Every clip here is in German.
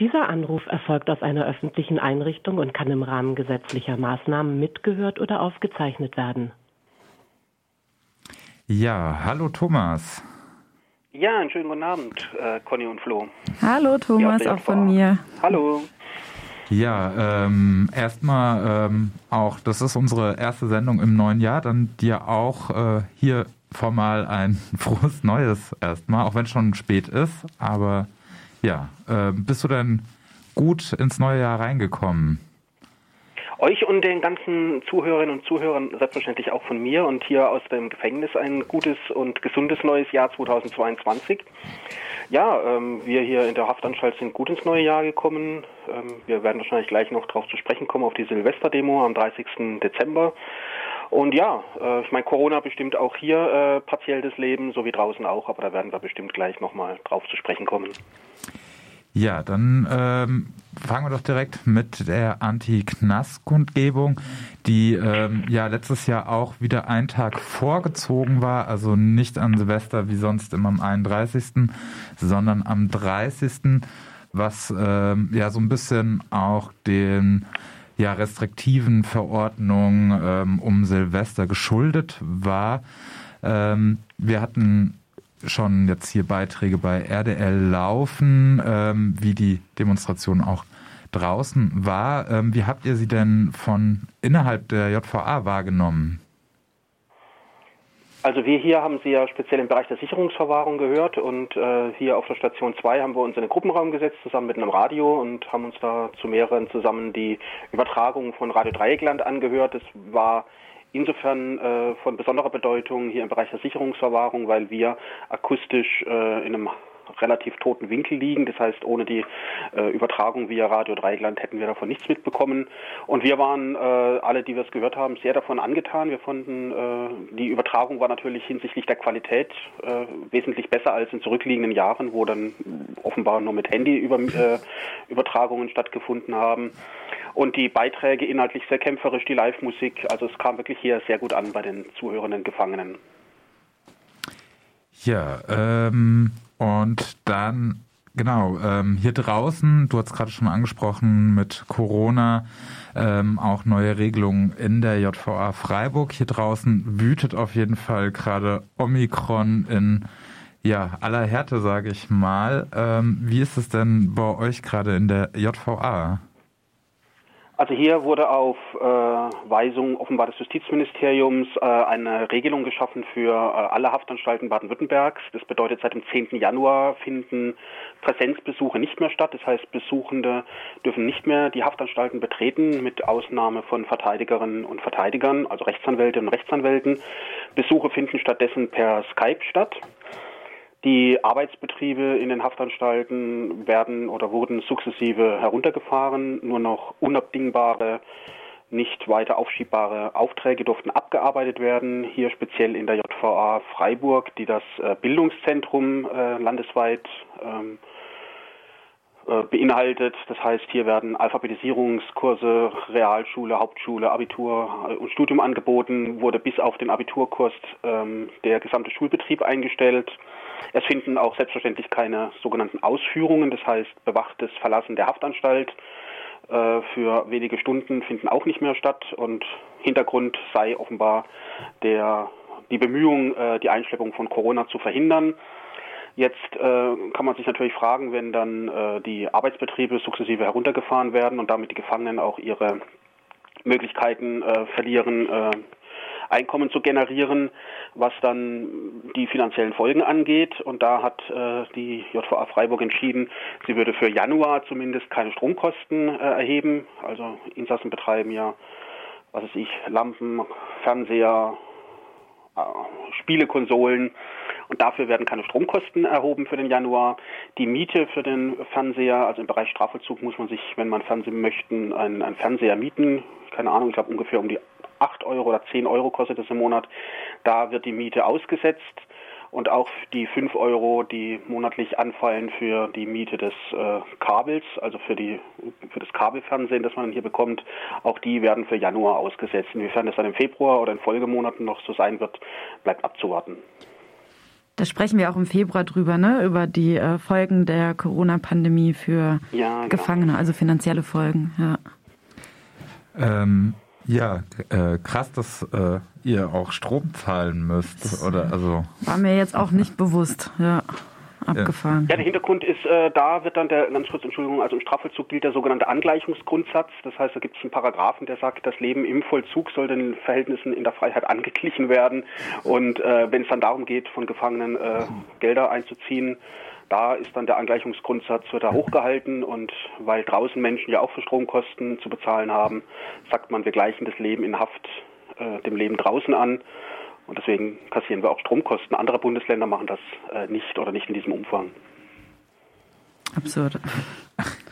Dieser Anruf erfolgt aus einer öffentlichen Einrichtung und kann im Rahmen gesetzlicher Maßnahmen mitgehört oder aufgezeichnet werden. Ja, hallo Thomas. Ja, einen schönen guten Abend, äh, Conny und Flo. Hallo Thomas, auch von mir. Hallo. Ja, ähm, erstmal ähm, auch, das ist unsere erste Sendung im neuen Jahr, dann dir auch äh, hier formal ein frohes Neues erstmal, auch wenn es schon spät ist, aber ja, äh, bist du denn gut ins neue Jahr reingekommen? Euch und den ganzen Zuhörerinnen und Zuhörern selbstverständlich auch von mir und hier aus dem Gefängnis ein gutes und gesundes neues Jahr 2022. Ja, ähm, wir hier in der Haftanstalt sind gut ins neue Jahr gekommen. Ähm, wir werden wahrscheinlich gleich noch darauf zu sprechen kommen, auf die Silvesterdemo am 30. Dezember. Und ja, äh, ich meine, Corona bestimmt auch hier äh, partiell das Leben, so wie draußen auch, aber da werden wir bestimmt gleich nochmal drauf zu sprechen kommen. Ja, dann ähm, fangen wir doch direkt mit der Anti-Knast-Kundgebung, die ähm, ja letztes Jahr auch wieder einen Tag vorgezogen war, also nicht an Silvester wie sonst immer am 31., sondern am 30., was ähm, ja so ein bisschen auch den ja, restriktiven Verordnungen ähm, um Silvester geschuldet war. Ähm, wir hatten schon jetzt hier Beiträge bei RDL laufen, ähm, wie die Demonstration auch draußen war. Ähm, wie habt ihr sie denn von innerhalb der JVA wahrgenommen? Also wir hier haben Sie ja speziell im Bereich der Sicherungsverwahrung gehört und äh, hier auf der Station 2 haben wir uns in den Gruppenraum gesetzt, zusammen mit einem Radio und haben uns da zu mehreren zusammen die Übertragung von Radio Dreieckland angehört. Das war insofern äh, von besonderer Bedeutung hier im Bereich der Sicherungsverwahrung, weil wir akustisch äh, in einem relativ toten Winkel liegen. Das heißt, ohne die äh, Übertragung via Radio Dreigland hätten wir davon nichts mitbekommen. Und wir waren äh, alle, die wir es gehört haben, sehr davon angetan. Wir fanden, äh, die Übertragung war natürlich hinsichtlich der Qualität äh, wesentlich besser als in zurückliegenden Jahren, wo dann offenbar nur mit Handy über, äh, Übertragungen stattgefunden haben. Und die Beiträge inhaltlich sehr kämpferisch, die Live-Musik. Also es kam wirklich hier sehr gut an bei den zuhörenden Gefangenen. Ja, ähm, und dann, genau, ähm, hier draußen, du hast gerade schon angesprochen, mit Corona ähm, auch neue Regelungen in der JVA Freiburg. Hier draußen wütet auf jeden Fall gerade Omikron in ja, aller Härte, sage ich mal. Ähm, wie ist es denn bei euch gerade in der JVA? Also hier wurde auf äh, Weisung offenbar des Justizministeriums äh, eine Regelung geschaffen für äh, alle Haftanstalten Baden-Württembergs. Das bedeutet, seit dem 10. Januar finden Präsenzbesuche nicht mehr statt. Das heißt, Besuchende dürfen nicht mehr die Haftanstalten betreten, mit Ausnahme von Verteidigerinnen und Verteidigern, also Rechtsanwältinnen und Rechtsanwälten. Besuche finden stattdessen per Skype statt. Die Arbeitsbetriebe in den Haftanstalten werden oder wurden sukzessive heruntergefahren. Nur noch unabdingbare, nicht weiter aufschiebbare Aufträge durften abgearbeitet werden. Hier speziell in der JVA Freiburg, die das äh, Bildungszentrum äh, landesweit ähm, äh, beinhaltet. Das heißt, hier werden Alphabetisierungskurse, Realschule, Hauptschule, Abitur und Studium angeboten, wurde bis auf den Abiturkurs ähm, der gesamte Schulbetrieb eingestellt. Es finden auch selbstverständlich keine sogenannten Ausführungen, das heißt bewachtes Verlassen der Haftanstalt äh, für wenige Stunden finden auch nicht mehr statt und Hintergrund sei offenbar der, die Bemühung, äh, die Einschleppung von Corona zu verhindern. Jetzt äh, kann man sich natürlich fragen, wenn dann äh, die Arbeitsbetriebe sukzessive heruntergefahren werden und damit die Gefangenen auch ihre Möglichkeiten verlieren, Einkommen zu generieren, was dann die finanziellen Folgen angeht. Und da hat äh, die JVA Freiburg entschieden, sie würde für Januar zumindest keine Stromkosten äh, erheben. Also Insassen betreiben ja, was weiß ich, Lampen, Fernseher, äh, Spielekonsolen und dafür werden keine Stromkosten erhoben für den Januar. Die Miete für den Fernseher, also im Bereich Strafvollzug muss man sich, wenn man Fernsehen möchte, einen, einen Fernseher mieten. Keine Ahnung, ich glaube ungefähr um die 8 Euro oder 10 Euro kostet es im Monat. Da wird die Miete ausgesetzt und auch die 5 Euro, die monatlich anfallen für die Miete des äh, Kabels, also für, die, für das Kabelfernsehen, das man hier bekommt, auch die werden für Januar ausgesetzt. Inwiefern das dann im Februar oder in Folgemonaten noch so sein wird, bleibt abzuwarten. Da sprechen wir auch im Februar drüber, ne? Über die äh, Folgen der Corona-Pandemie für ja, genau. Gefangene, also finanzielle Folgen, ja. Ähm, ja, äh, krass, dass äh, ihr auch Strom zahlen müsst, oder also. War mir jetzt auch nicht bewusst, ja abgefahren. Ja, der Hintergrund ist, äh, da wird dann der, ganz kurz, Entschuldigung, also im Strafvollzug gilt der sogenannte Angleichungsgrundsatz. Das heißt, da gibt es einen Paragraphen, der sagt, das Leben im Vollzug soll den Verhältnissen in der Freiheit angeglichen werden. Und äh, wenn es dann darum geht, von Gefangenen äh, Gelder einzuziehen, da ist dann der Angleichungsgrundsatz wird da hochgehalten und weil draußen Menschen ja auch für Stromkosten zu bezahlen haben, sagt man, wir gleichen das Leben in Haft äh, dem Leben draußen an. Und deswegen kassieren wir auch Stromkosten. Andere Bundesländer machen das äh, nicht oder nicht in diesem Umfang. Absurd.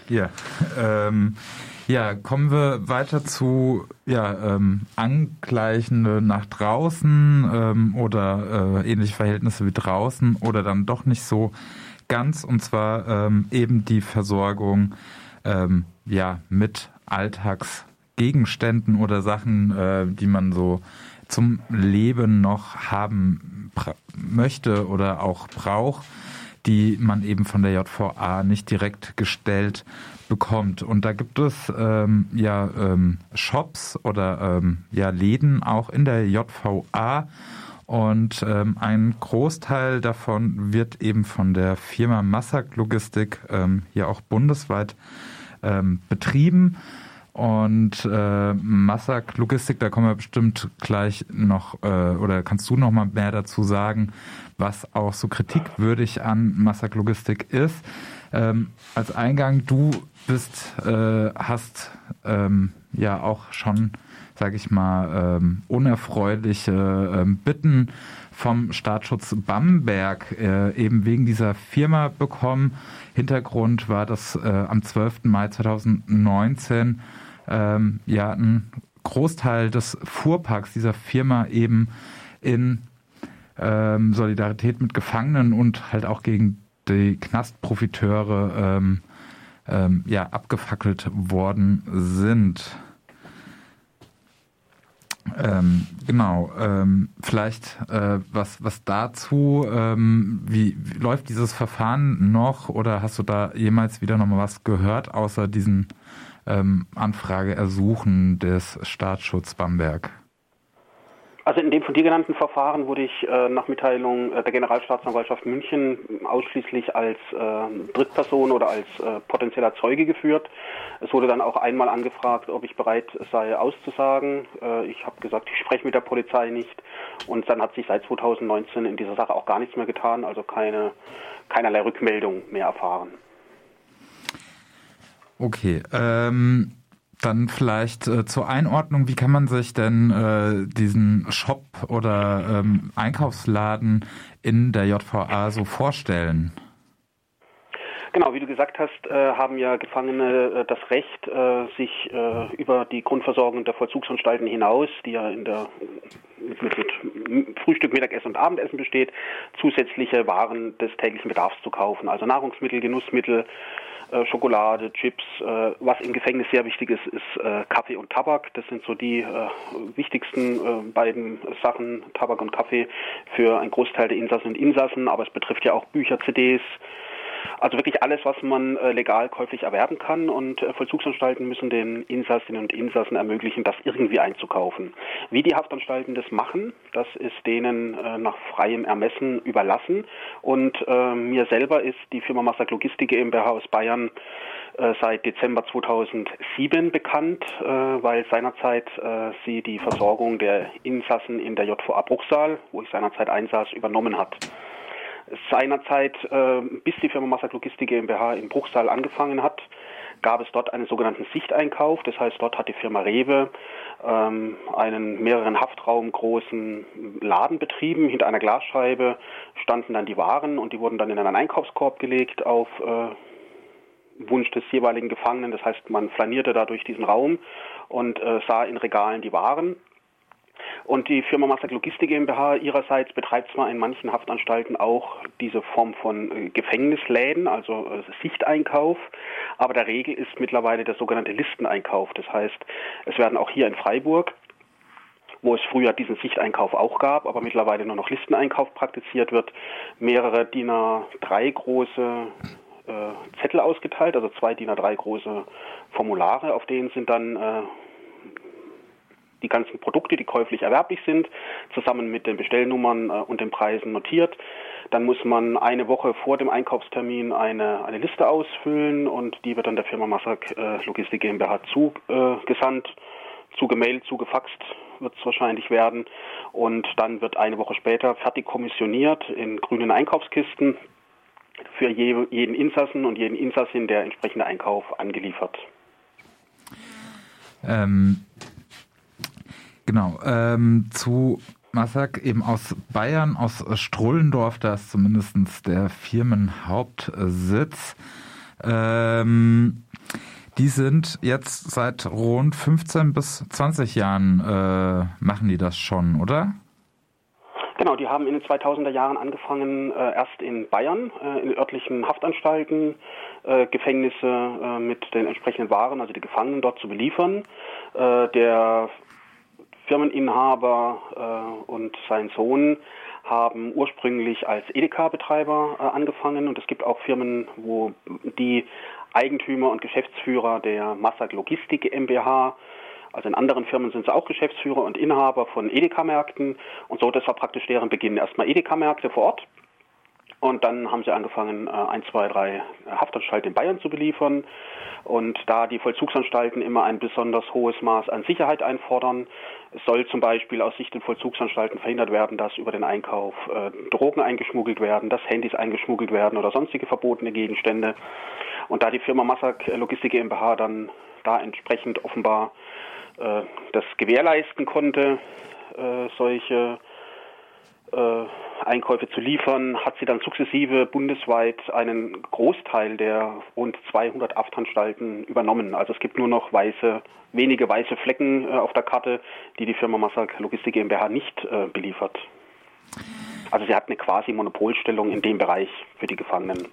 Ja, ähm, ja, kommen wir weiter zu ja, ähm, Angleichende nach draußen ähm, oder äh, ähnliche Verhältnisse wie draußen oder dann doch nicht so ganz und zwar ähm, eben die Versorgung ähm, ja mit Alltagsgegenständen oder Sachen, äh, die man so zum Leben noch haben möchte oder auch braucht, die man eben von der JVA nicht direkt gestellt bekommt. Und da gibt es ähm, ja ähm, Shops oder ähm, ja Läden auch in der JVA. Und ähm, ein Großteil davon wird eben von der Firma Massak Logistik ähm, hier auch bundesweit ähm, betrieben. Und äh, Massak Logistik, da kommen wir bestimmt gleich noch, äh, oder kannst du noch mal mehr dazu sagen, was auch so kritikwürdig an Massak Logistik ist. Ähm, als Eingang, du bist, äh, hast ähm, ja auch schon, sage ich mal, ähm, unerfreuliche ähm, Bitten vom Staatsschutz Bamberg äh, eben wegen dieser Firma bekommen. Hintergrund war, dass äh, am 12. Mai 2019 ähm, ja ein Großteil des Fuhrparks dieser Firma eben in ähm, Solidarität mit Gefangenen und halt auch gegen die Knastprofiteure ähm, ähm, ja, abgefackelt worden sind. Ähm, genau, ähm, vielleicht äh, was, was dazu, ähm, wie, wie, läuft dieses Verfahren noch oder hast du da jemals wieder nochmal was gehört, außer diesen ähm, Anfrage ersuchen des Staatsschutz Bamberg? Also in dem von dir genannten Verfahren wurde ich äh, nach Mitteilung äh, der Generalstaatsanwaltschaft München ausschließlich als äh, Drittperson oder als äh, potenzieller Zeuge geführt. Es wurde dann auch einmal angefragt, ob ich bereit sei auszusagen. Äh, ich habe gesagt, ich spreche mit der Polizei nicht. Und dann hat sich seit 2019 in dieser Sache auch gar nichts mehr getan, also keine, keinerlei Rückmeldung mehr erfahren. Okay, ähm, dann vielleicht äh, zur Einordnung, wie kann man sich denn äh, diesen Shop oder ähm, Einkaufsladen in der JVA so vorstellen? Genau, wie du gesagt hast, äh, haben ja Gefangene äh, das Recht, äh, sich äh, über die Grundversorgung der Vollzugsanstalten hinaus, die ja in der mit, mit, mit Frühstück, Mittagessen und Abendessen besteht, zusätzliche Waren des täglichen Bedarfs zu kaufen, also Nahrungsmittel, Genussmittel, äh, Schokolade, Chips. Äh, was im Gefängnis sehr wichtig ist, ist Kaffee und Tabak. Das sind so die wichtigsten beiden Sachen, Tabak und Kaffee, für einen Großteil der Insassen und Insassen. Aber es betrifft ja auch Bücher, CDs, also wirklich alles, was man äh, legal käuflich erwerben kann. Und äh, Vollzugsanstalten müssen den Insassinnen und Insassen ermöglichen, das irgendwie einzukaufen. Wie die Haftanstalten das machen, das ist denen äh, nach freiem Ermessen überlassen. Und mir selber ist die Firma Massak Logistik GmbH aus Bayern seit Dezember 2007 bekannt, weil seinerzeit sie die Versorgung der Insassen in der JVA Bruchsal, wo ich seinerzeit einsaß, übernommen hat seinerzeit, äh, bis die Firma Massak Logistik GmbH in Bruchsal angefangen hat, gab es dort einen sogenannten Sichteinkauf. Das heißt, dort hat die Firma Rewe ähm, einen mehreren Haftraum großen Laden betrieben. Hinter einer Glasscheibe standen dann die Waren und die wurden dann in einen Einkaufskorb gelegt auf äh, Wunsch des jeweiligen Gefangenen. Das heißt, man flanierte da durch diesen Raum und äh, sah in Regalen die Waren. Und die Firma Massak Logistik GmbH ihrerseits betreibt zwar in manchen Haftanstalten auch diese Form von äh, Gefängnisläden, also äh, Sichteinkauf, aber der Regel ist mittlerweile der sogenannte Listeneinkauf. Das heißt, es werden auch hier in Freiburg wo es früher diesen Sichteinkauf auch gab, aber mittlerweile nur noch Listeneinkauf praktiziert wird, mehrere DIN A3 große äh, Zettel ausgeteilt, also zwei DIN A3 große Formulare, auf denen sind dann äh, die ganzen Produkte, die käuflich erwerblich sind, zusammen mit den Bestellnummern äh, und den Preisen notiert. Dann muss man eine Woche vor dem Einkaufstermin eine, eine Liste ausfüllen und die wird dann der Firma Massak äh, Logistik GmbH zugesandt, äh, zugemailt, zugefaxt wird es wahrscheinlich werden. Und dann wird eine Woche später fertig kommissioniert in grünen Einkaufskisten für je, jeden Insassen und jeden Insassin der entsprechende Einkauf angeliefert. Ähm, genau. Ähm, zu Massak eben aus Bayern, aus Strullendorf, da ist zumindest der Firmenhauptsitz. Ähm, die sind jetzt seit rund 15 bis 20 Jahren, äh, machen die das schon, oder? Genau, die haben in den 2000er Jahren angefangen, äh, erst in Bayern, äh, in örtlichen Haftanstalten, äh, Gefängnisse äh, mit den entsprechenden Waren, also die Gefangenen dort zu beliefern. Äh, der Firmeninhaber äh, und sein Sohn haben ursprünglich als Edeka-Betreiber angefangen und es gibt auch Firmen, wo die Eigentümer und Geschäftsführer der Massak Logistik GmbH also in anderen Firmen sind sie auch Geschäftsführer und Inhaber von Edeka-Märkten. Und so, das war praktisch deren Beginn. Erstmal Edeka-Märkte vor Ort. Und dann haben sie angefangen, äh, ein, zwei, drei Haftanstalten in Bayern zu beliefern. Und da die Vollzugsanstalten immer ein besonders hohes Maß an Sicherheit einfordern, soll zum Beispiel aus Sicht der Vollzugsanstalten verhindert werden, dass über den Einkauf äh, Drogen eingeschmuggelt werden, dass Handys eingeschmuggelt werden oder sonstige verbotene Gegenstände. Und da die Firma Massak Logistik GmbH dann da entsprechend offenbar äh, das gewährleisten konnte, äh, solche äh, Einkäufe zu liefern, hat sie dann sukzessive bundesweit einen Großteil der rund 200 Haftanstalten übernommen. Also es gibt nur noch weiße, wenige weiße Flecken äh, auf der Karte, die die Firma Massak Logistik GmbH nicht äh, beliefert. Also sie hat eine quasi Monopolstellung in dem Bereich für die Gefangenen.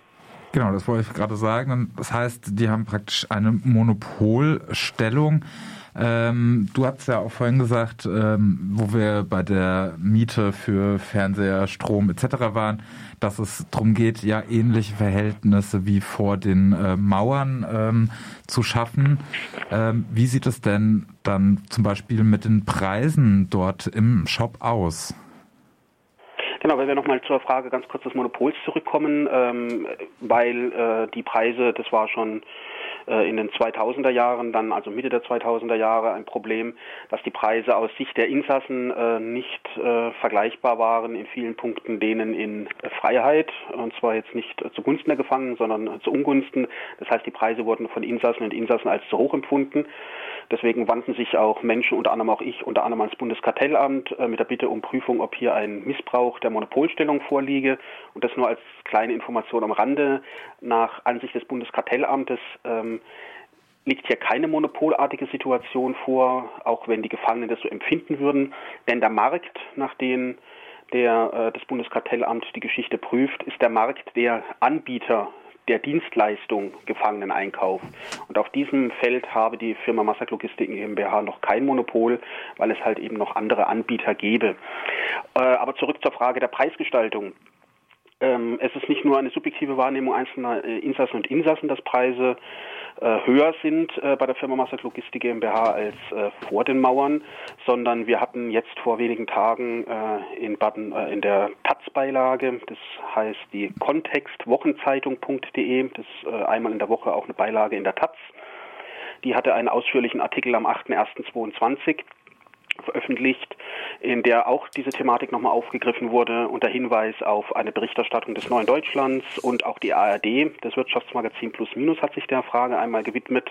Genau, das wollte ich gerade sagen. Das heißt, die haben praktisch eine Monopolstellung. Ähm, du hast ja auch vorhin gesagt, ähm, wo wir bei der Miete für Fernseher, Strom etc. waren, dass es darum geht, ja ähnliche Verhältnisse wie vor den äh, Mauern ähm, zu schaffen. Ähm, wie sieht es denn dann zum Beispiel mit den Preisen dort im Shop aus? Genau, wenn wir nochmal zur Frage ganz kurz des Monopols zurückkommen, ähm, weil äh, die Preise, das war schon in den 2000er Jahren, dann also Mitte der 2000er Jahre ein Problem, dass die Preise aus Sicht der Insassen äh, nicht äh, vergleichbar waren in vielen Punkten denen in Freiheit und zwar jetzt nicht zugunsten der Gefangenen, sondern zu Ungunsten. Das heißt, die Preise wurden von Insassen und Insassen als zu hoch empfunden. Deswegen wandten sich auch Menschen, unter anderem auch ich, unter anderem ans Bundeskartellamt mit der Bitte um Prüfung, ob hier ein Missbrauch der Monopolstellung vorliege. Und das nur als kleine Information am Rande. Nach Ansicht des Bundeskartellamtes ähm, liegt hier keine monopolartige Situation vor, auch wenn die Gefangenen das so empfinden würden. Denn der Markt, nach dem der, äh, das Bundeskartellamt die Geschichte prüft, ist der Markt der Anbieter der Dienstleistung Gefangeneneinkauf. Und auf diesem Feld habe die Firma Massak Logistik GmbH noch kein Monopol, weil es halt eben noch andere Anbieter gäbe. Äh, aber zurück zur Frage der Preisgestaltung. Ähm, es ist nicht nur eine subjektive Wahrnehmung einzelner äh, Insassen und Insassen, dass Preise höher sind äh, bei der Firma Massak Logistik GmbH als äh, vor den Mauern, sondern wir hatten jetzt vor wenigen Tagen äh, in Baden äh, in der Taz-Beilage, das heißt die Kontextwochenzeitung.de, das ist einmal in der Woche auch eine Beilage in der Taz. Die hatte einen ausführlichen Artikel am 8.1.22 veröffentlicht, in der auch diese Thematik nochmal aufgegriffen wurde unter Hinweis auf eine Berichterstattung des Neuen Deutschlands und auch die ARD, das Wirtschaftsmagazin Plus Minus hat sich der Frage einmal gewidmet.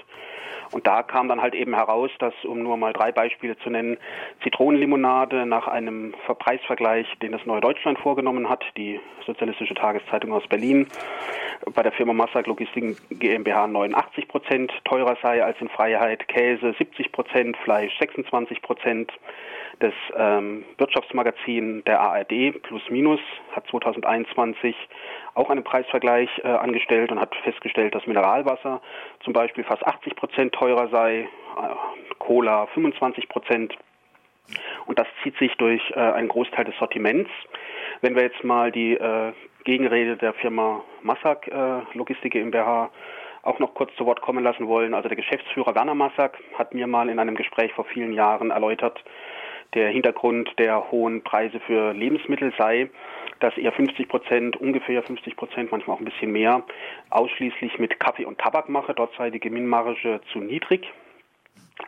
Und da kam dann halt eben heraus, dass, um nur mal drei Beispiele zu nennen, Zitronenlimonade nach einem Preisvergleich, den das Neue Deutschland vorgenommen hat, die Sozialistische Tageszeitung aus Berlin, bei der Firma Massak Logistik GmbH 89 Prozent teurer sei als in Freiheit, Käse 70 Prozent, Fleisch 26 Prozent. Das ähm, Wirtschaftsmagazin der ARD Plus Minus hat 2021 auch einen Preisvergleich äh, angestellt und hat festgestellt, dass Mineralwasser zum Beispiel fast 80 Prozent teurer sei, äh, Cola 25 Prozent Und das zieht sich durch äh, einen Großteil des Sortiments. Wenn wir jetzt mal die äh, Gegenrede der Firma Massak äh, Logistik GmbH auch noch kurz zu Wort kommen lassen wollen. Also der Geschäftsführer Werner Massak hat mir mal in einem Gespräch vor vielen Jahren erläutert, der Hintergrund der hohen Preise für Lebensmittel sei, dass er 50 Prozent, ungefähr 50 Prozent, manchmal auch ein bisschen mehr, ausschließlich mit Kaffee und Tabak mache. Dort sei die Gewinnmarge zu niedrig.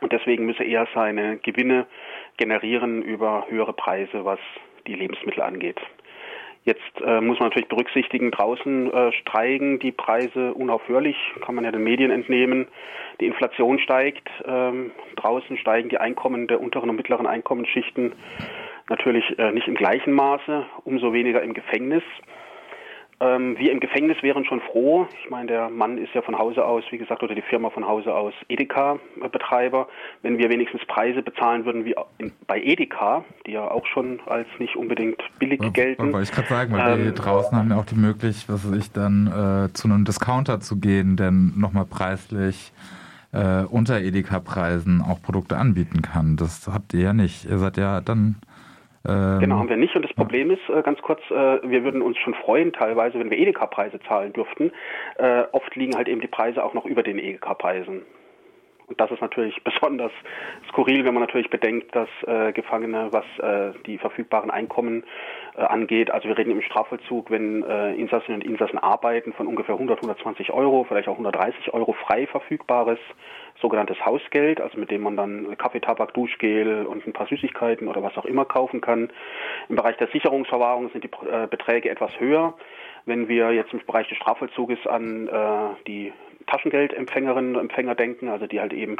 Und deswegen müsse er seine Gewinne generieren über höhere Preise, was die Lebensmittel angeht. Jetzt äh, muss man natürlich berücksichtigen, draußen äh, steigen die Preise unaufhörlich, kann man ja den Medien entnehmen. Die Inflation steigt, ähm, draußen steigen die Einkommen der unteren und mittleren Einkommensschichten natürlich äh, nicht im gleichen Maße, umso weniger im Gefängnis. Ähm, wir im Gefängnis wären schon froh. Ich meine, der Mann ist ja von Hause aus, wie gesagt, oder die Firma von Hause aus Edeka-Betreiber. Wenn wir wenigstens Preise bezahlen würden wie in, bei Edeka, die ja auch schon als nicht unbedingt billig ja, gelten. Wollte ich gerade sagen, weil ähm, wir draußen haben ja auch die Möglichkeit, was weiß ich, dann äh, zu einem Discounter zu gehen, der nochmal preislich äh, unter Edeka-Preisen auch Produkte anbieten kann. Das habt ihr ja nicht. Ihr seid ja dann ähm, genau, haben wir nicht. Und das Problem ist, äh, ganz kurz, äh, wir würden uns schon freuen teilweise, wenn wir Edeka-Preise zahlen dürften. Äh, oft liegen halt eben die Preise auch noch über den Edeka-Preisen. Und das ist natürlich besonders skurril, wenn man natürlich bedenkt, dass äh, Gefangene, was äh, die verfügbaren Einkommen äh, angeht, also wir reden im Strafvollzug, wenn äh, Insassinnen und Insassen arbeiten, von ungefähr 100, 120 Euro, vielleicht auch 130 Euro frei verfügbares sogenanntes Hausgeld, also mit dem man dann Kaffee, Tabak, Duschgel und ein paar Süßigkeiten oder was auch immer kaufen kann. Im Bereich der Sicherungsverwahrung sind die äh, Beträge etwas höher. Wenn wir jetzt im Bereich des Strafvollzuges an äh, die Taschengeldempfängerinnen und Empfänger denken, also die halt eben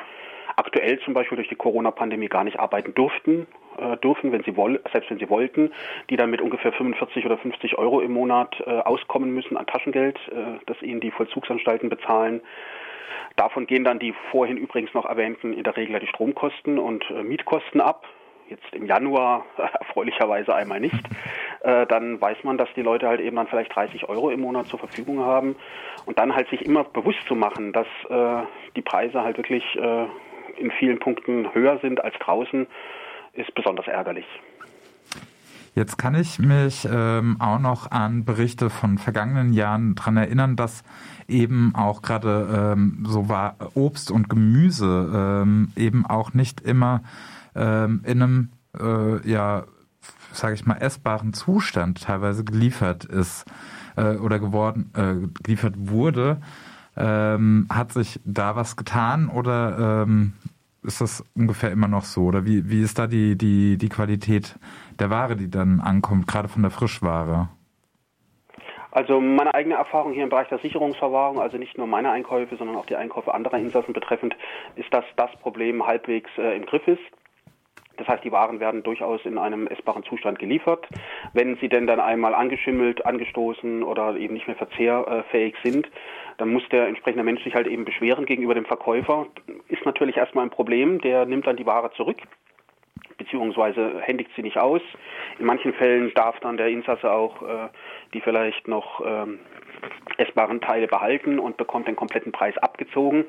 aktuell zum Beispiel durch die Corona-Pandemie gar nicht arbeiten durften, äh, dürfen, wenn sie wollen, selbst wenn sie wollten, die dann mit ungefähr 45 oder 50 Euro im Monat äh, auskommen müssen an Taschengeld, äh, das ihnen die Vollzugsanstalten bezahlen. Davon gehen dann die vorhin übrigens noch erwähnten in der Regel die Stromkosten und äh, Mietkosten ab. Jetzt im Januar erfreulicherweise einmal nicht, äh, dann weiß man, dass die Leute halt eben dann vielleicht 30 Euro im Monat zur Verfügung haben. Und dann halt sich immer bewusst zu machen, dass äh, die Preise halt wirklich in vielen Punkten höher sind als draußen, ist besonders ärgerlich. Jetzt kann ich mich ähm, auch noch an Berichte von vergangenen Jahren daran erinnern, dass eben auch gerade ähm, so war Obst und Gemüse ähm, eben auch nicht immer ähm, in einem, äh, ja, sage ich mal, essbaren Zustand teilweise geliefert ist äh, oder geworden, äh, geliefert wurde. Ähm, hat sich da was getan oder ähm, ist das ungefähr immer noch so? Oder wie, wie ist da die, die, die Qualität der Ware, die dann ankommt, gerade von der Frischware? Also meine eigene Erfahrung hier im Bereich der Sicherungsverwahrung, also nicht nur meine Einkäufe, sondern auch die Einkäufe anderer Insassen betreffend, ist, dass das Problem halbwegs äh, im Griff ist. Das heißt, die Waren werden durchaus in einem essbaren Zustand geliefert. Wenn sie denn dann einmal angeschimmelt, angestoßen oder eben nicht mehr verzehrfähig sind, dann muss der entsprechende Mensch sich halt eben beschweren gegenüber dem Verkäufer. Natürlich erstmal ein Problem. Der nimmt dann die Ware zurück beziehungsweise händigt sie nicht aus. In manchen Fällen darf dann der Insasse auch äh, die vielleicht noch ähm, essbaren Teile behalten und bekommt den kompletten Preis abgezogen.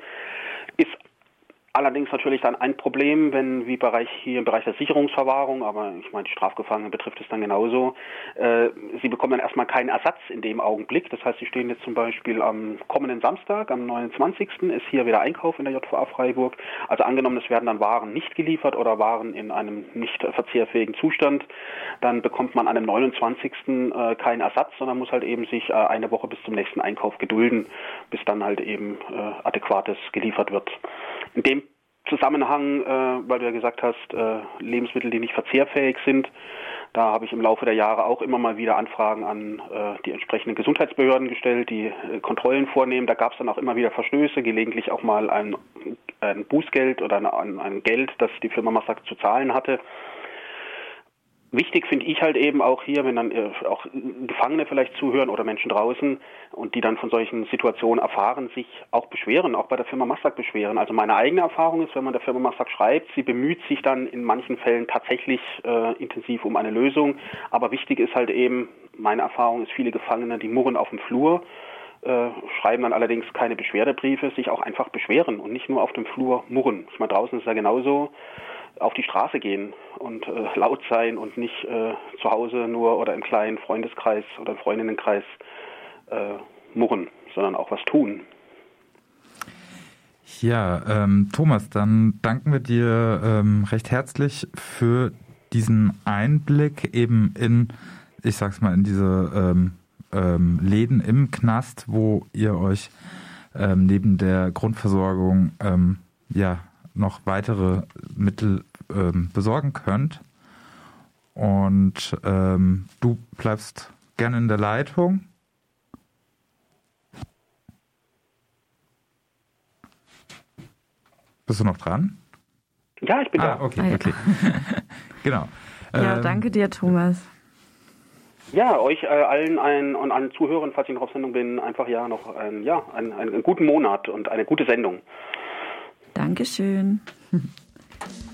Allerdings natürlich dann ein Problem, wenn wie Bereich hier im Bereich der Sicherungsverwahrung, aber ich meine, die Strafgefangenen betrifft es dann genauso, äh, sie bekommen dann erstmal keinen Ersatz in dem Augenblick. Das heißt, sie stehen jetzt zum Beispiel am kommenden Samstag, am 29. ist hier wieder Einkauf in der JVA Freiburg. Also angenommen, es werden dann Waren nicht geliefert oder Waren in einem nicht verzehrfähigen Zustand, dann bekommt man an dem 29. Äh, keinen Ersatz, sondern muss halt eben sich äh, eine Woche bis zum nächsten Einkauf gedulden, bis dann halt eben äh, adäquates geliefert wird. In dem Zusammenhang, äh, weil du ja gesagt hast, äh, Lebensmittel, die nicht verzehrfähig sind, da habe ich im Laufe der Jahre auch immer mal wieder Anfragen an äh, die entsprechenden Gesundheitsbehörden gestellt, die äh, Kontrollen vornehmen. Da gab es dann auch immer wieder Verstöße, gelegentlich auch mal ein, ein Bußgeld oder ein, ein Geld, das die Firma Massak zu zahlen hatte. Wichtig finde ich halt eben auch hier, wenn dann äh, auch Gefangene vielleicht zuhören oder Menschen draußen und die dann von solchen Situationen erfahren, sich auch beschweren, auch bei der Firma Massak beschweren. Also meine eigene Erfahrung ist, wenn man der Firma Massak schreibt, sie bemüht sich dann in manchen Fällen tatsächlich äh, intensiv um eine Lösung. Aber wichtig ist halt eben, meine Erfahrung ist, viele Gefangene, die murren auf dem Flur, äh, schreiben dann allerdings keine Beschwerdebriefe, sich auch einfach beschweren und nicht nur auf dem Flur murren. Ich meine, draußen ist ja genauso auf die Straße gehen und äh, laut sein und nicht äh, zu Hause nur oder im kleinen Freundeskreis oder Freundinnenkreis äh, murren, sondern auch was tun. Ja, ähm, Thomas, dann danken wir dir ähm, recht herzlich für diesen Einblick eben in, ich sag's mal, in diese ähm, ähm, Läden im Knast, wo ihr euch ähm, neben der Grundversorgung ähm, ja noch weitere Mittel ähm, besorgen könnt. Und ähm, du bleibst gerne in der Leitung. Bist du noch dran? Ja, ich bin ah, da. Okay, ah, ja. okay. genau. Ja, ähm, danke dir, Thomas. Ja, euch äh, allen ein, und allen Zuhörern, falls ich noch auf Sendung bin, einfach ja noch ein, ja, einen, einen guten Monat und eine gute Sendung. Dankeschön.